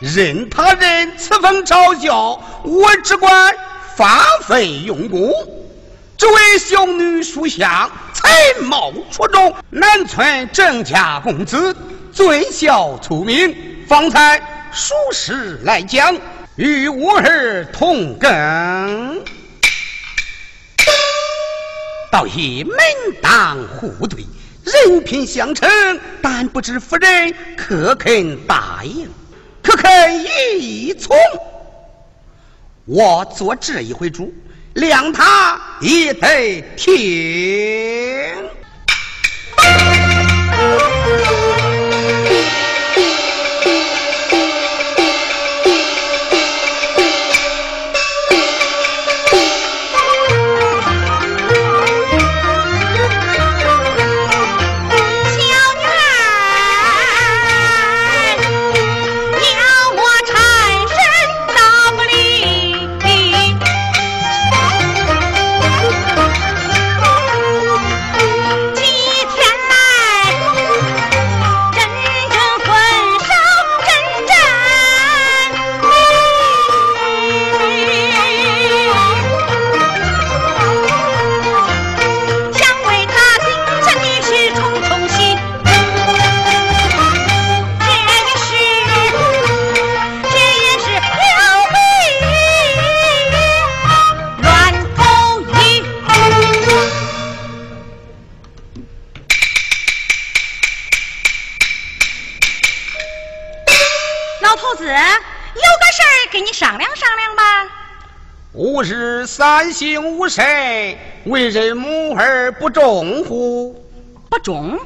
任他人此风嘲笑，我只管发奋用功。这位小女书香，才貌出众，南村郑家公子，尊孝聪明，方才。属实来讲，与我儿同根，倒也门当户对，人品相称。但不知夫人可肯答应，不肯一从？我做这一回主，量他一得听。三省吾身，为人母而不忠乎？不忠？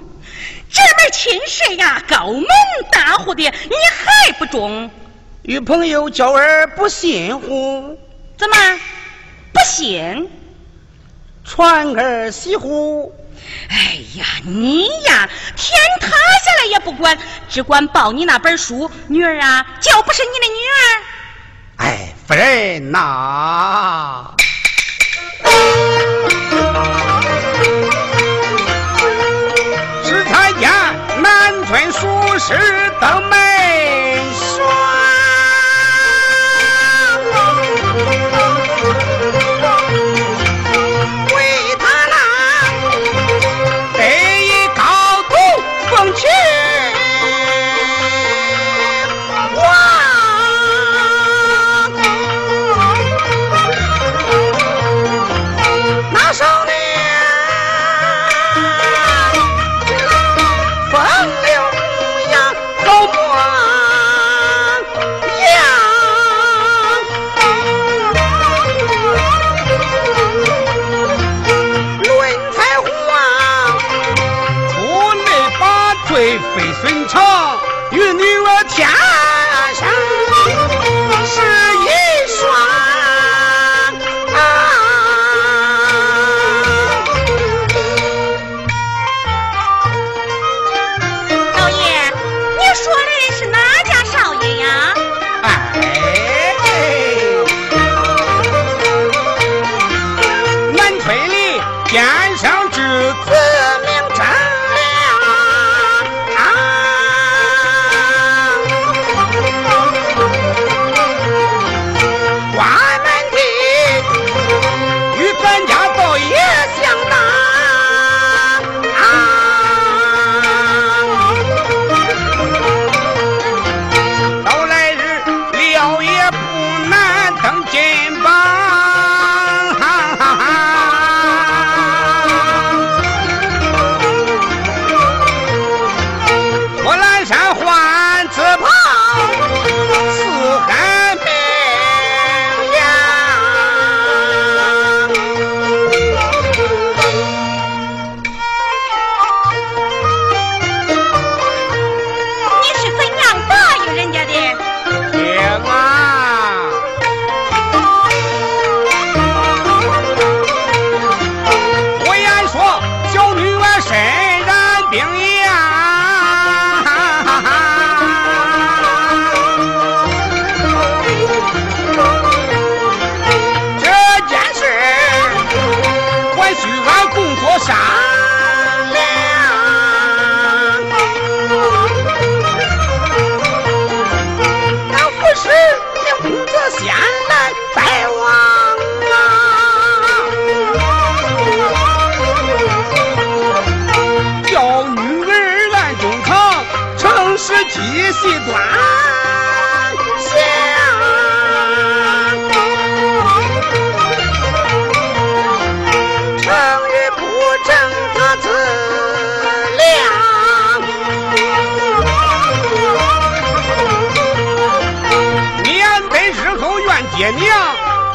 这门亲事呀，高门大户的，你还不忠？与朋友交而不信乎？怎么不信？传儿媳乎？哎呀，你呀，天塌下来也不管，只管抱你那本书。女儿啊，就不是你的女儿。哎，夫人呐，只参见南村书师登门月亮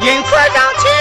因此让其。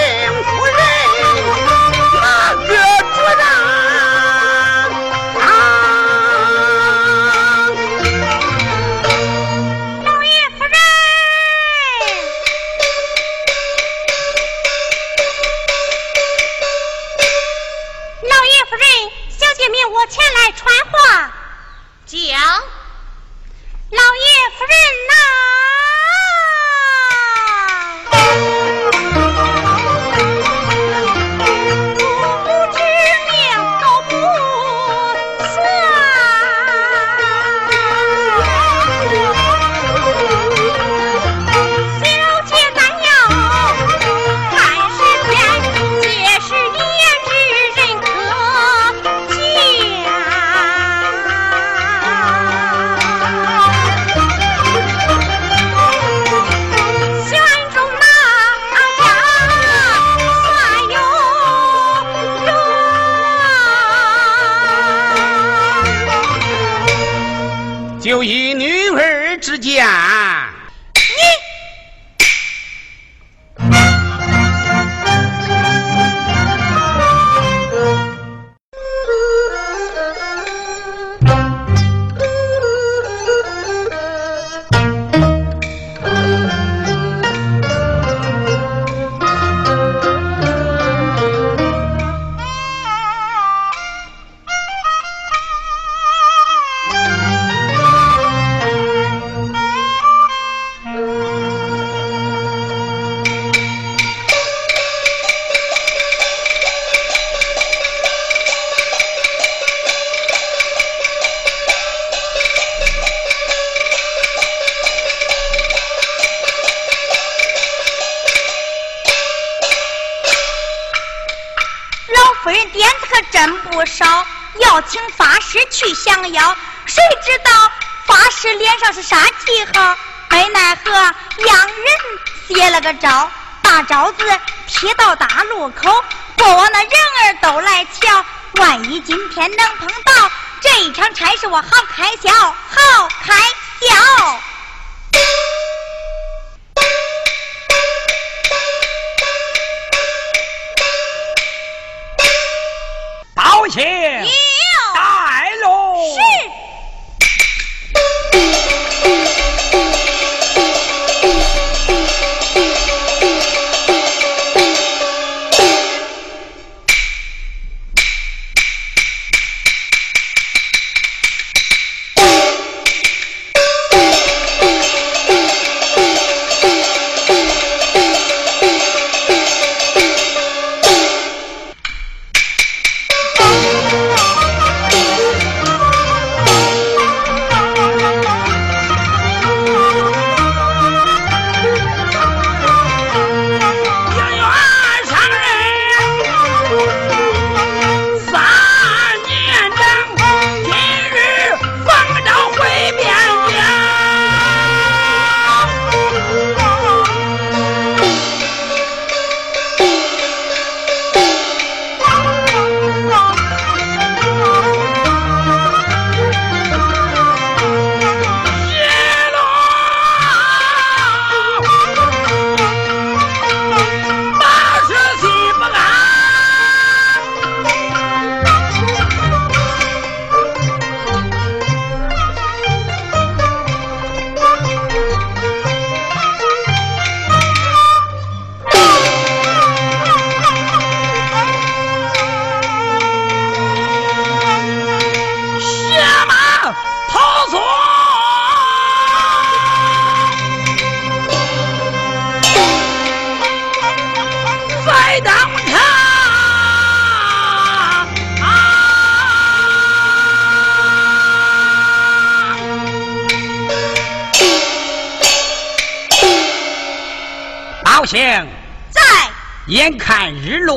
贴到大路口过往的人儿都来瞧万一今天能碰到这一场差事我好开销好开销。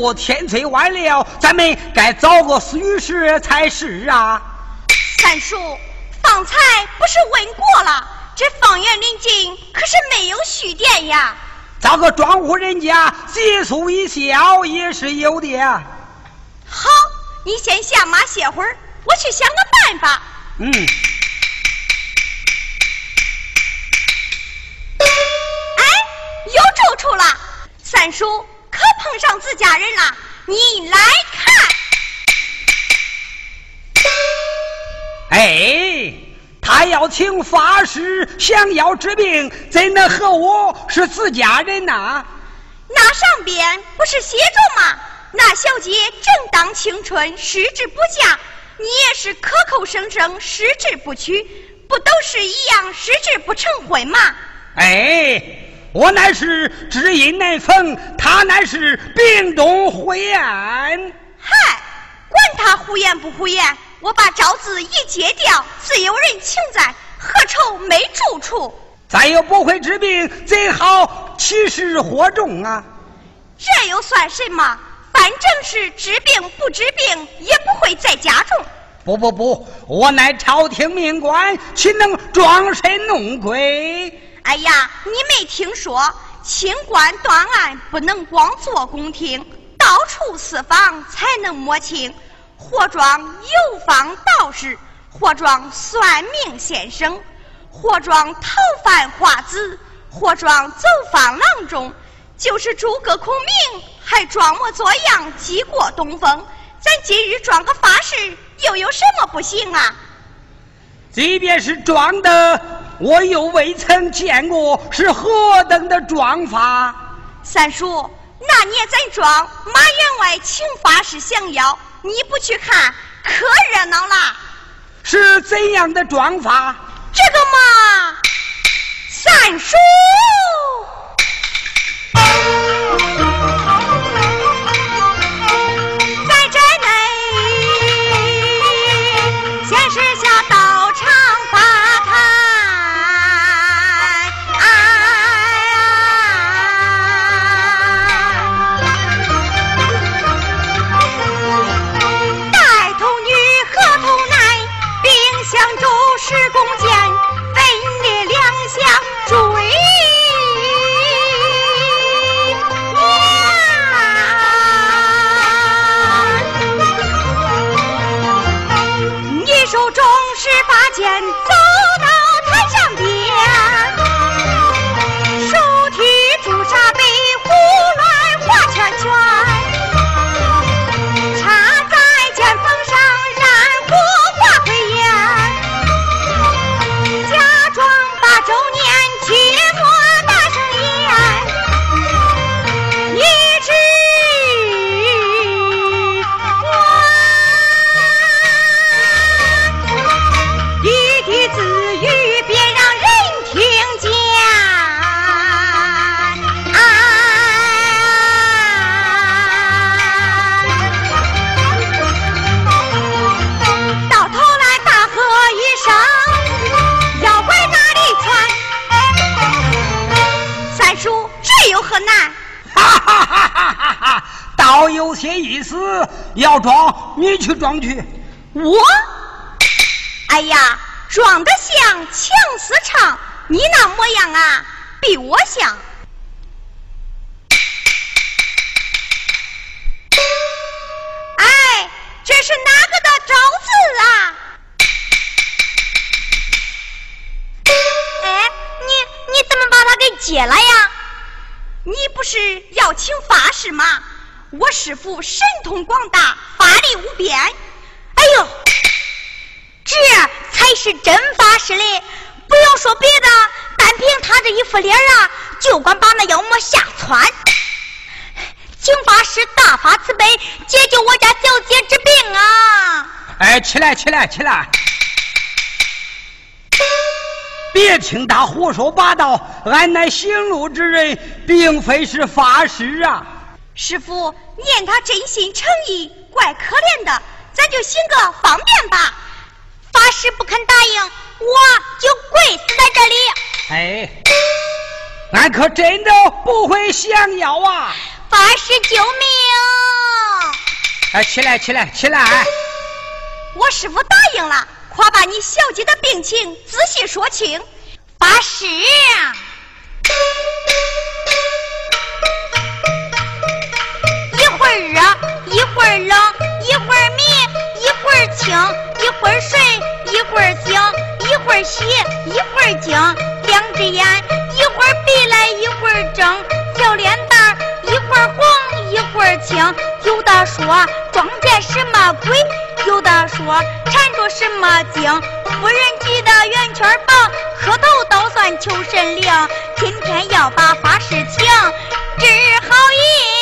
看日落天催晚了，咱们该找个虚实才是啊。三叔，方才不是问过了，这方圆临近可是没有蓄电呀。找个庄户人家借宿一宵也是有的。好，你先下马歇会儿，我去想个办法。嗯。哎，有住处了，三叔可碰上自家人了，你来看。哎，他要请法师，降妖治病，怎能和我是自家人呐？那上边不是写着吗？那小姐正当青春，失志不嫁。你也是口口声声失志不娶，不都是一样失志不成婚吗？哎，我乃是知音难逢，他乃是病中胡言。嗨，管他胡言不胡言，我把招子一揭掉，自有人请在，何愁没住处？咱又不会治病，怎好起事祸众啊？这又算什么？反正是治病不治病，也不会再加重。不不不，我乃朝廷命官，岂能装神弄鬼？哎呀，你没听说，清官断案不能光坐宫廷，到处私访才能摸清。或装游方道士，或装算命先生，或装逃犯花子，或装走访郎中。就是诸葛孔明，还装模作样击过东风。咱今日装个法师，又有什么不行啊？即便是装的，我又未曾见过是何等的装法。三叔，那年咱庄马员外请法师降妖，你不去看，可热闹了。是怎样的装法？这个嘛，三叔。要请法师吗？我师傅神通广大，法力无边。哎呦，这才是真法师嘞！不用说别的，单凭他这一副脸啊，就管把那妖魔吓窜。请法师大发慈悲，解救我家小姐之病啊！哎，起来，起来，起来！别听他胡说八道，俺乃行路之人，并非是法师啊。师傅，念他真心诚意，怪可怜的，咱就行个方便吧。法师不肯答应，我就跪死在这里。哎，俺可真的不会降妖啊！法师救命！哎，起来，起来，起来！我师傅答应了，快把你小姐的病情仔细说清。发誓。一会儿热，一会儿冷，一会儿迷，一会儿清，一会儿睡，一会儿醒，一会儿洗，一会儿惊。两只眼，一会儿闭来，一会儿睁。小脸蛋，一会儿红，一会儿青。有的说撞见什么鬼，有的说缠着什么经。夫人急得圆圈棒，磕头倒算求神灵。今天要把发事情，治好一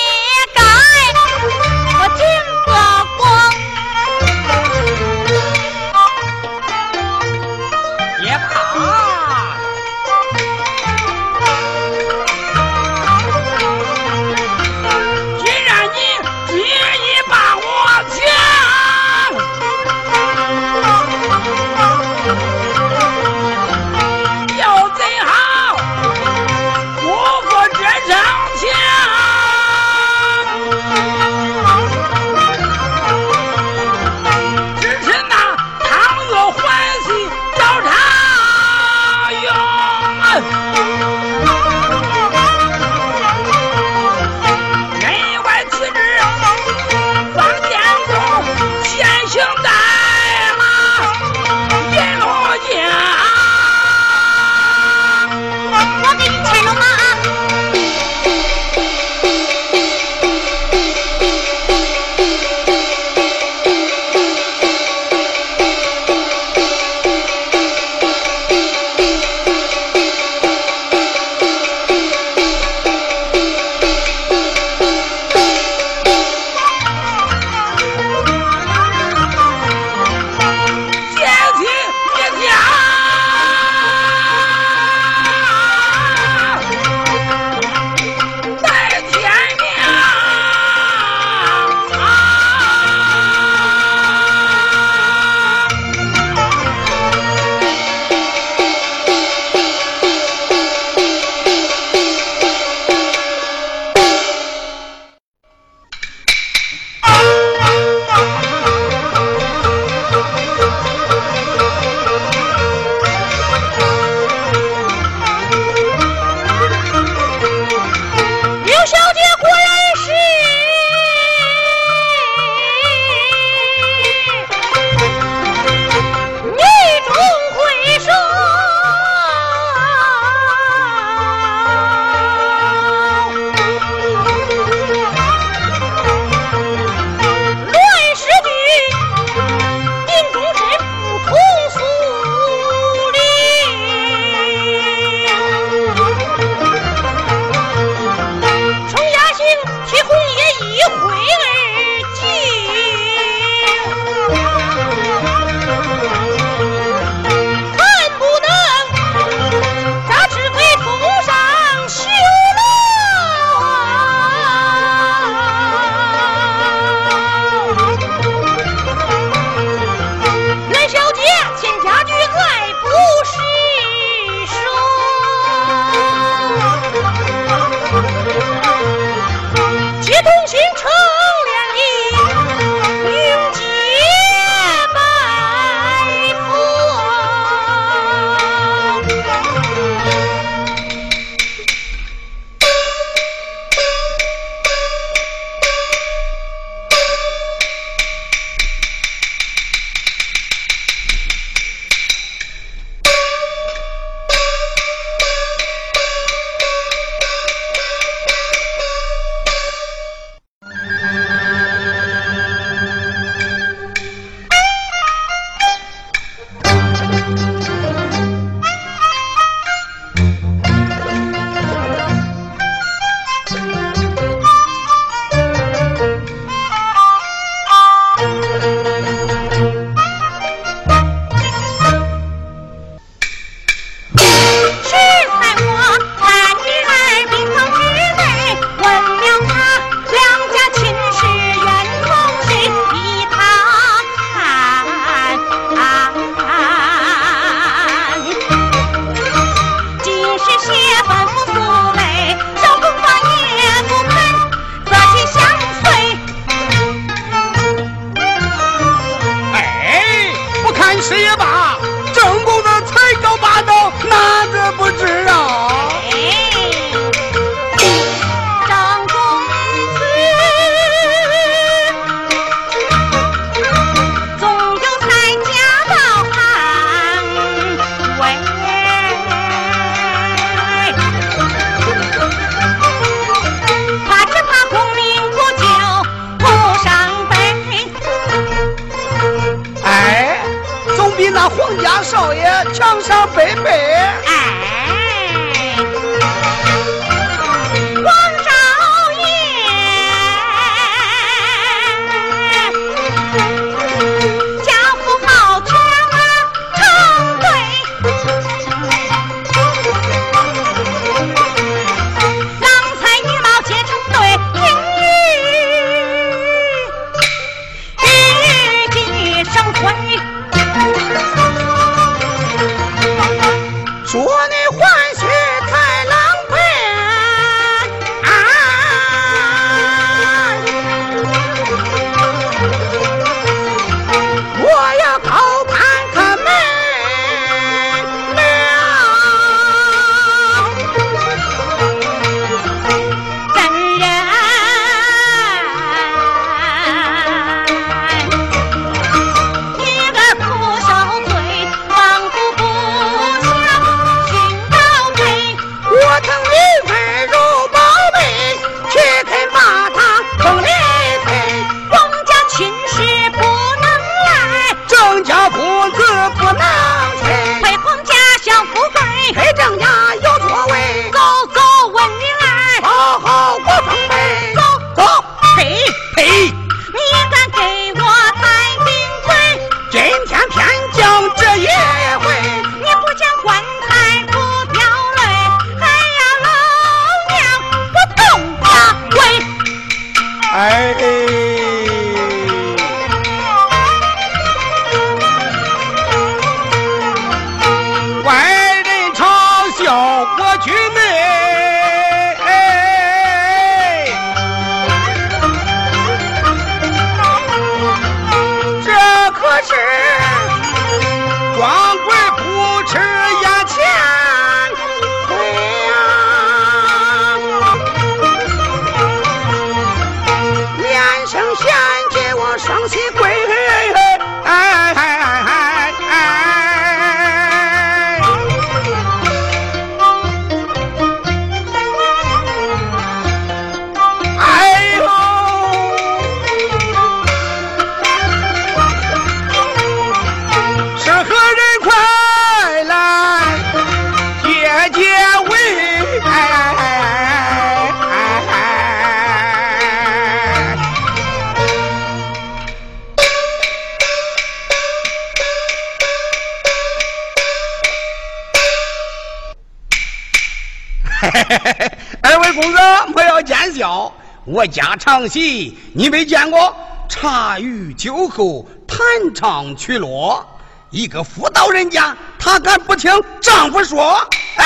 公子莫要见笑我家唱戏，你没见过？茶余酒后弹唱曲落，一个妇道人家，她敢不听丈夫说？哎，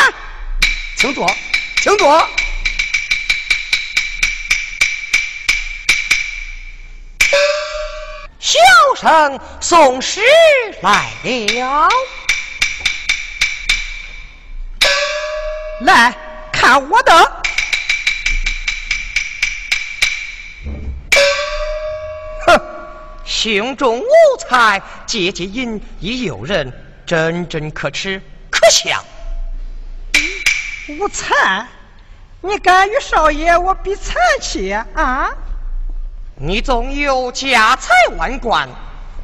请坐，请坐。小生送诗来了，来看我的。胸中无才，借借饮亦诱人，真真可耻可笑。无才，你敢与少爷我比才气啊？你纵有家财万贯，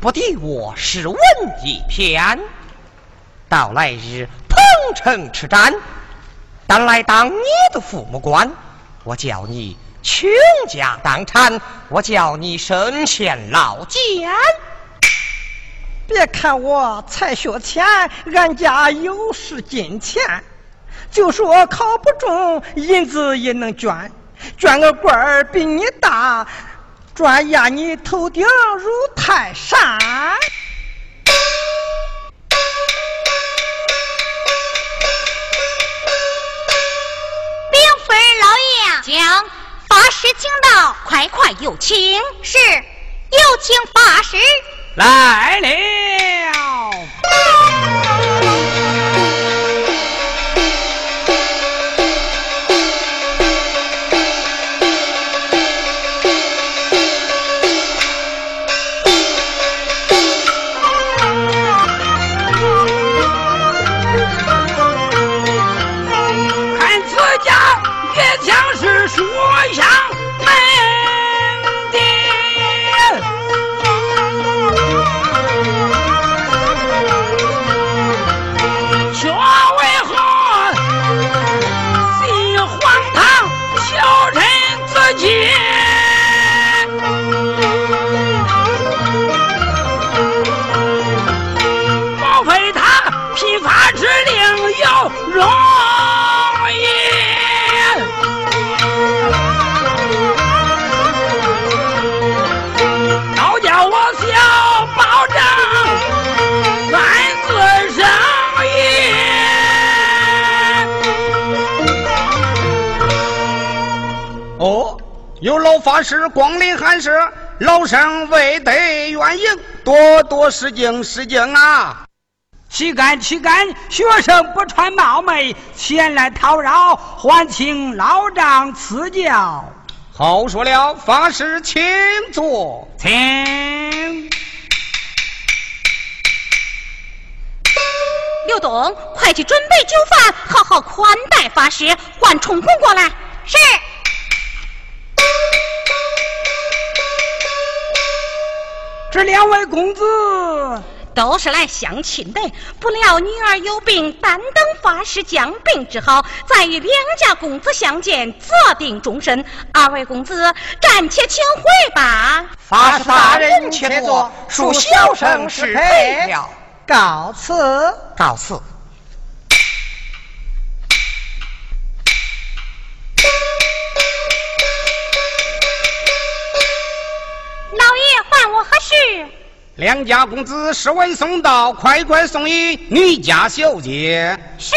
不敌我是文一篇。到来日彭城吃战，但来当你的父母官，我叫你。倾家荡产，我叫你身陷牢监。别看我才学浅，俺家有是金钱。就说考不中，银子也能捐。捐个官儿比你大，专压你头顶如泰山。禀夫人老爷，将。师，请到，快快有请。是，有请法师来临。法师光临寒舍，老生未得远迎，多多失敬失敬啊！岂敢岂敢！学生不穿冒昧，前来讨扰，还请老丈赐教。好说了，法师请坐。请。刘东，快去准备酒饭，好好款待法师。唤冲红过来。是。这两位公子都是来相亲的，不料女儿有病，单等法师将病治好，再与两家公子相见，择定终身。二位公子暂且请回吧。法师大人且坐，恕小生失陪了。告辞。告辞。唤我何事？两家公子侍卫送到，快快送与女家小姐。是。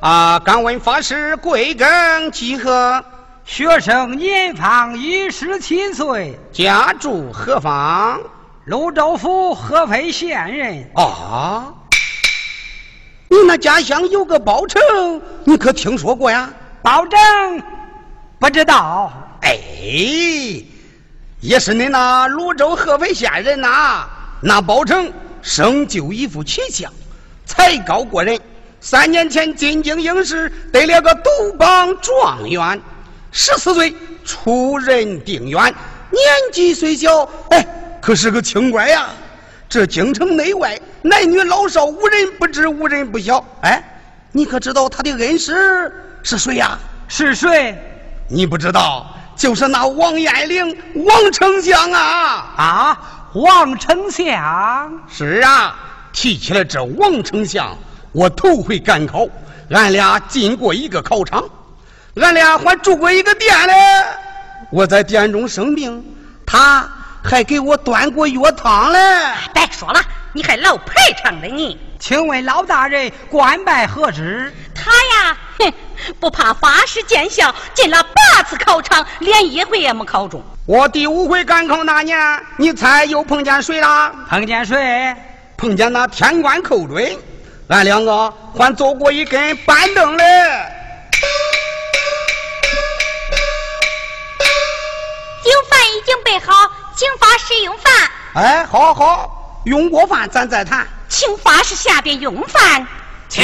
啊，敢问法师贵庚几何？学生年方一十七岁，家住何方？泸州府合肥县人。啊，你那家乡有个包拯，你可听说过呀？包拯不知道。哎，也是你那泸州合肥县人呐。那包拯生就一副奇相，才高过人。三年前进京应试，得了个独榜状元。十四岁出任定远，年纪虽小，哎，可是个清官呀。这京城内外男女老少无人不知，无人不晓。哎，你可知道他的恩师是谁呀？是谁？你不知道，就是那王延龄，王丞相啊！啊，王丞相。是啊，提起来这王丞相，我头回赶考，俺俩进过一个考场。俺俩还住过一个店嘞，我在店中生病，他还给我端过药汤嘞。别说了，你还老排场的你。请问老大人官拜何职？他呀，哼，不怕法师见笑，进了八次考场，连一回也没考中。我第五回赶考那年，你猜又碰见谁了？碰见谁？碰见那天官寇准，俺两个还坐过一根板凳嘞。酒饭已经备好，请法师用饭。哎，好好，用过饭咱再谈。请法师下边用饭。请。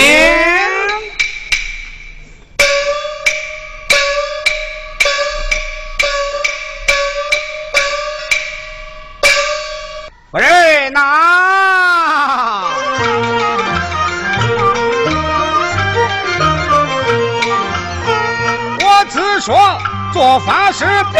夫人呐，我只说做法事必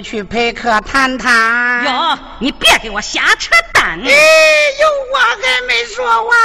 我去陪客谈谈。哟，你别给我瞎扯淡！哎，有话还没说完。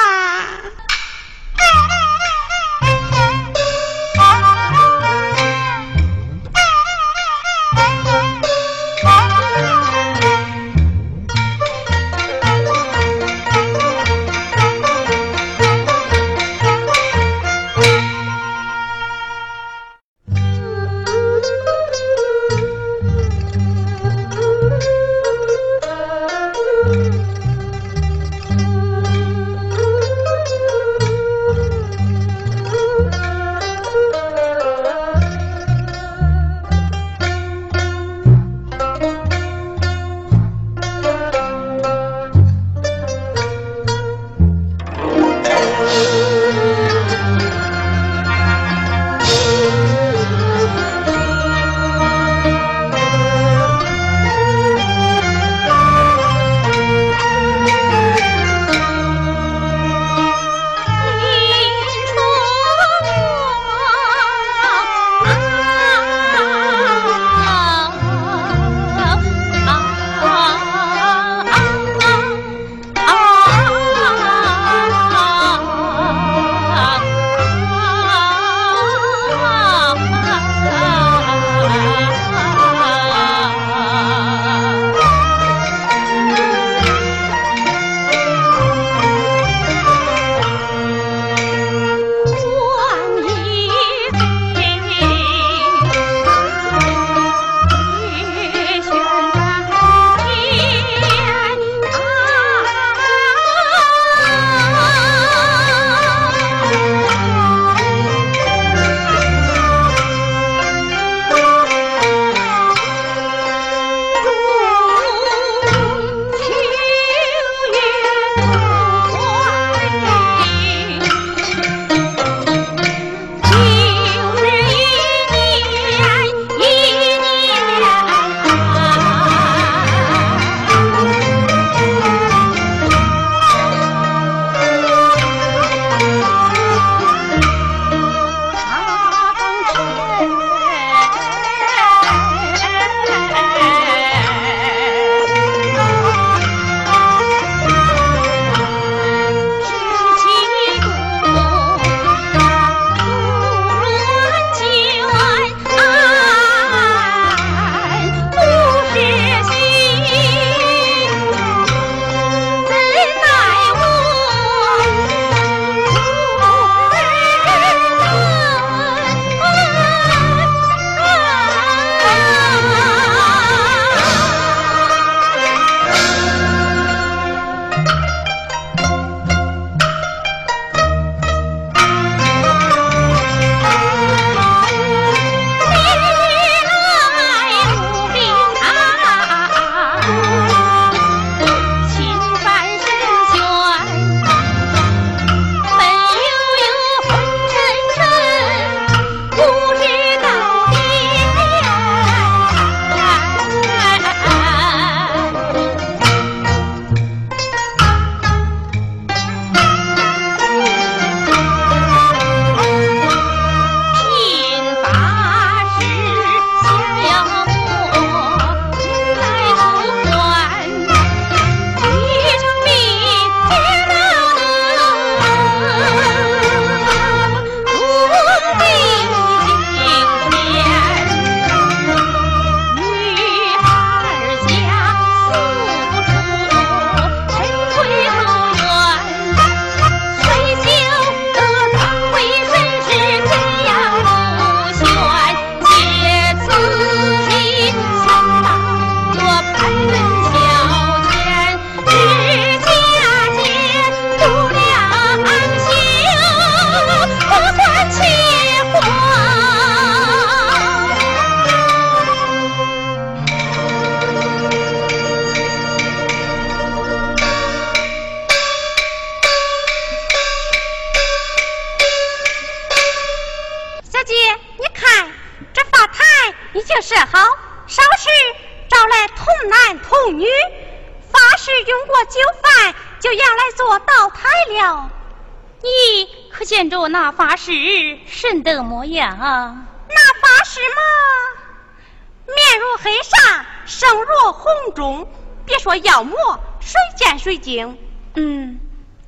中，别说妖魔，谁见谁惊。嗯，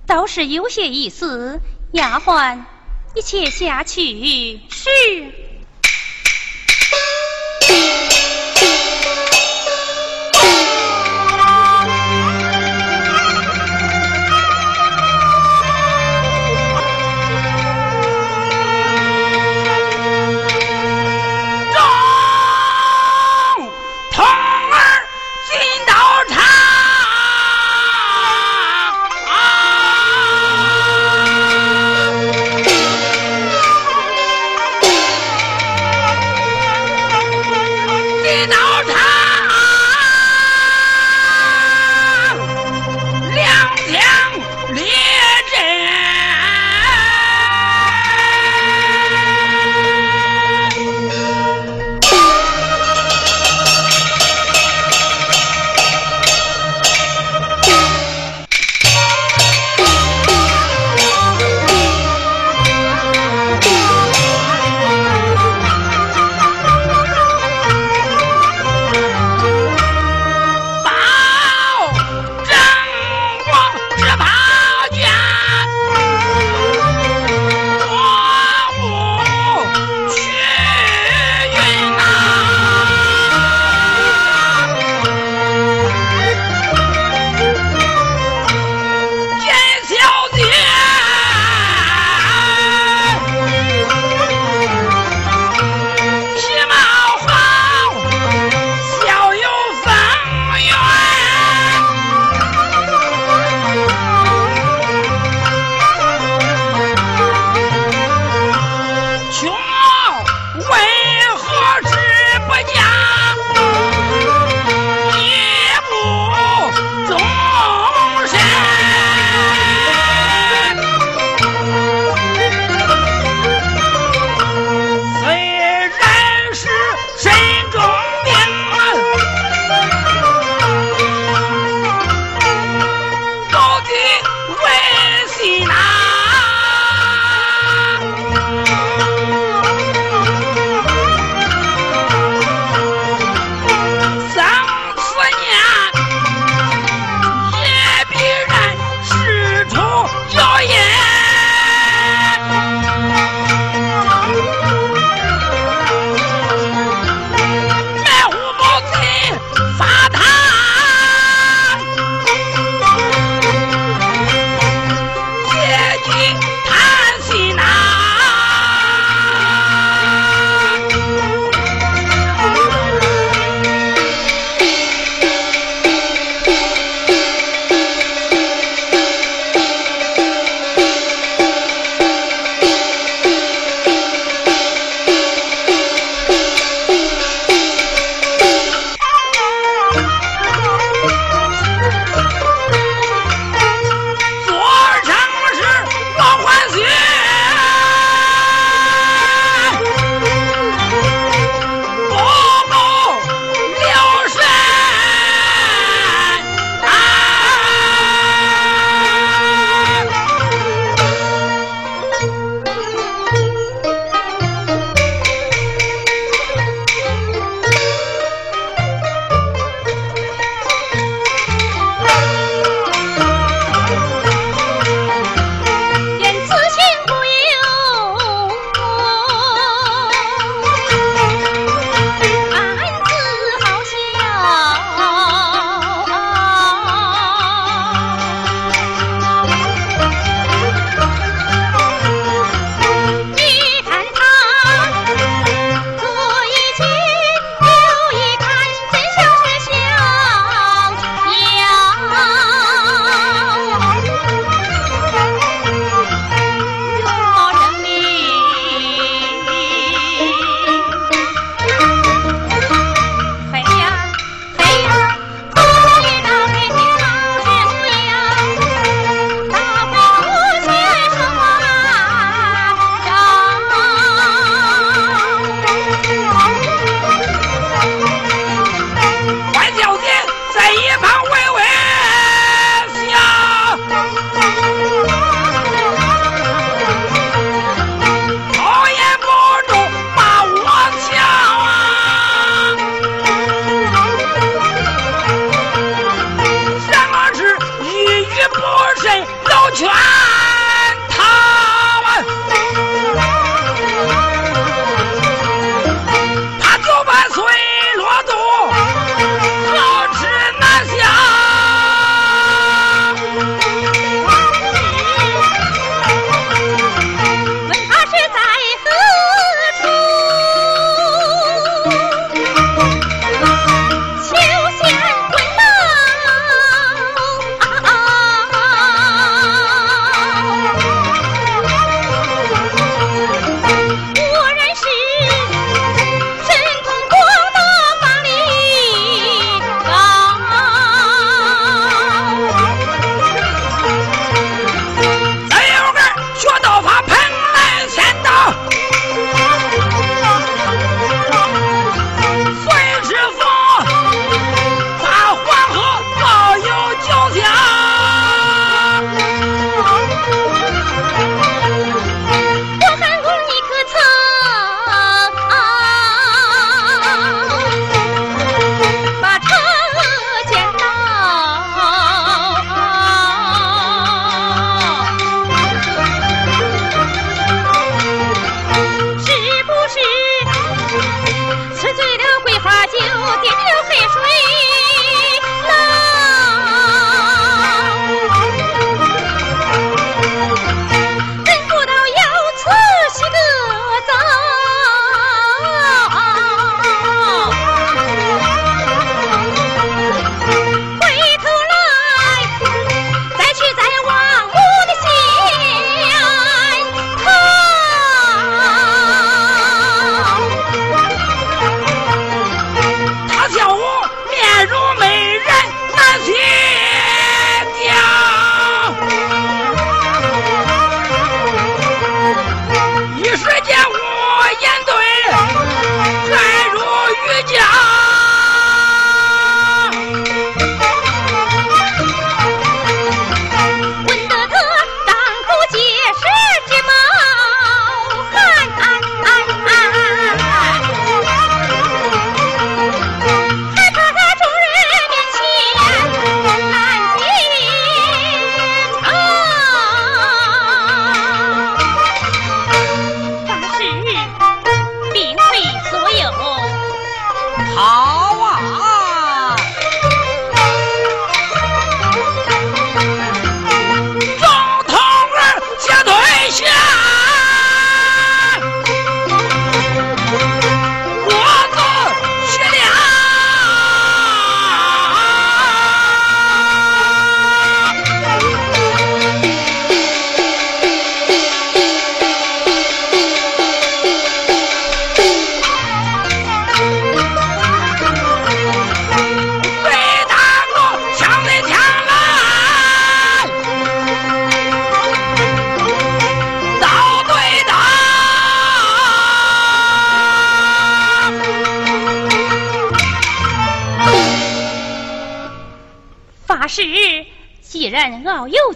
倒是有些意思。丫鬟，你且下去。是。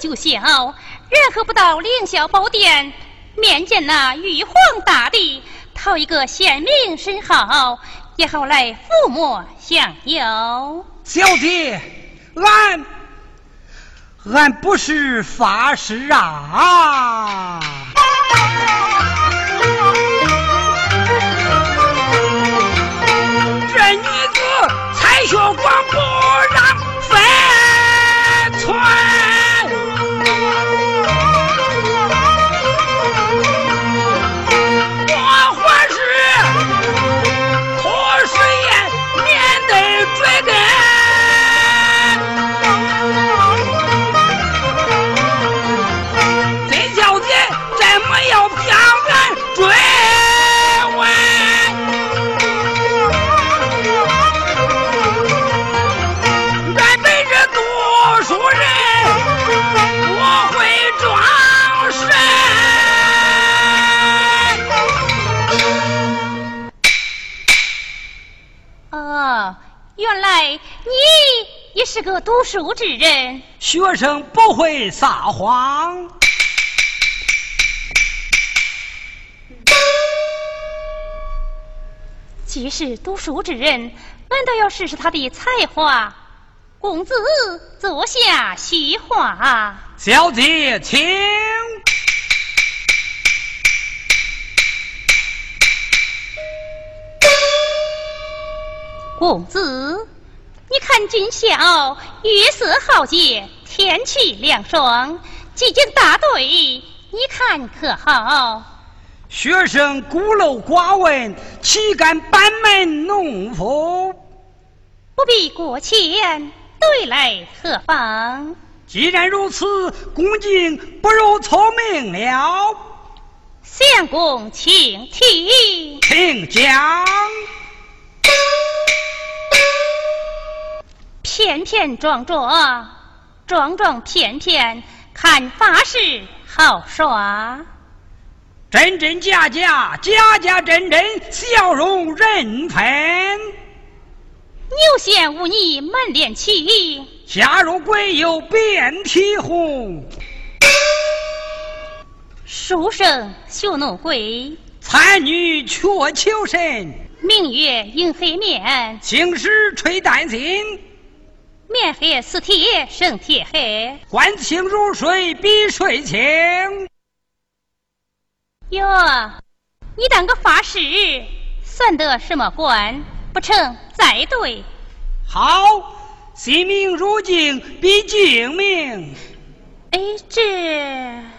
就小，任何不到凌霄宝殿面见那玉皇大帝，讨一个贤名身号，也好来抚摸享有。小姐，俺俺不是法师啊！这女子才学广播。是个读书之人，学生不会撒谎。既是读书之人，难道要试试他的才华？公子，坐下叙话。小姐，请。公子，你看今宵月色好洁，天气凉爽，即将大队，你看可好？学生孤陋寡闻，岂敢班门弄斧？不必过谦，对来何妨？既然如此，恭敬不如从命了。相公，请听，请讲。片片桩桩，桩桩片片，看法式好耍。真真假假，假假真真，笑容人分。牛贤无你满脸青，下入鬼有遍体红。书生学弄鬼，才女却求神。明月映黑面，青石吹丹心。面黑似铁身体黑，官清如水比水清。哟，你当个法师，算得什么官？不成，再对。好，惜命如镜比镜明。哎，这。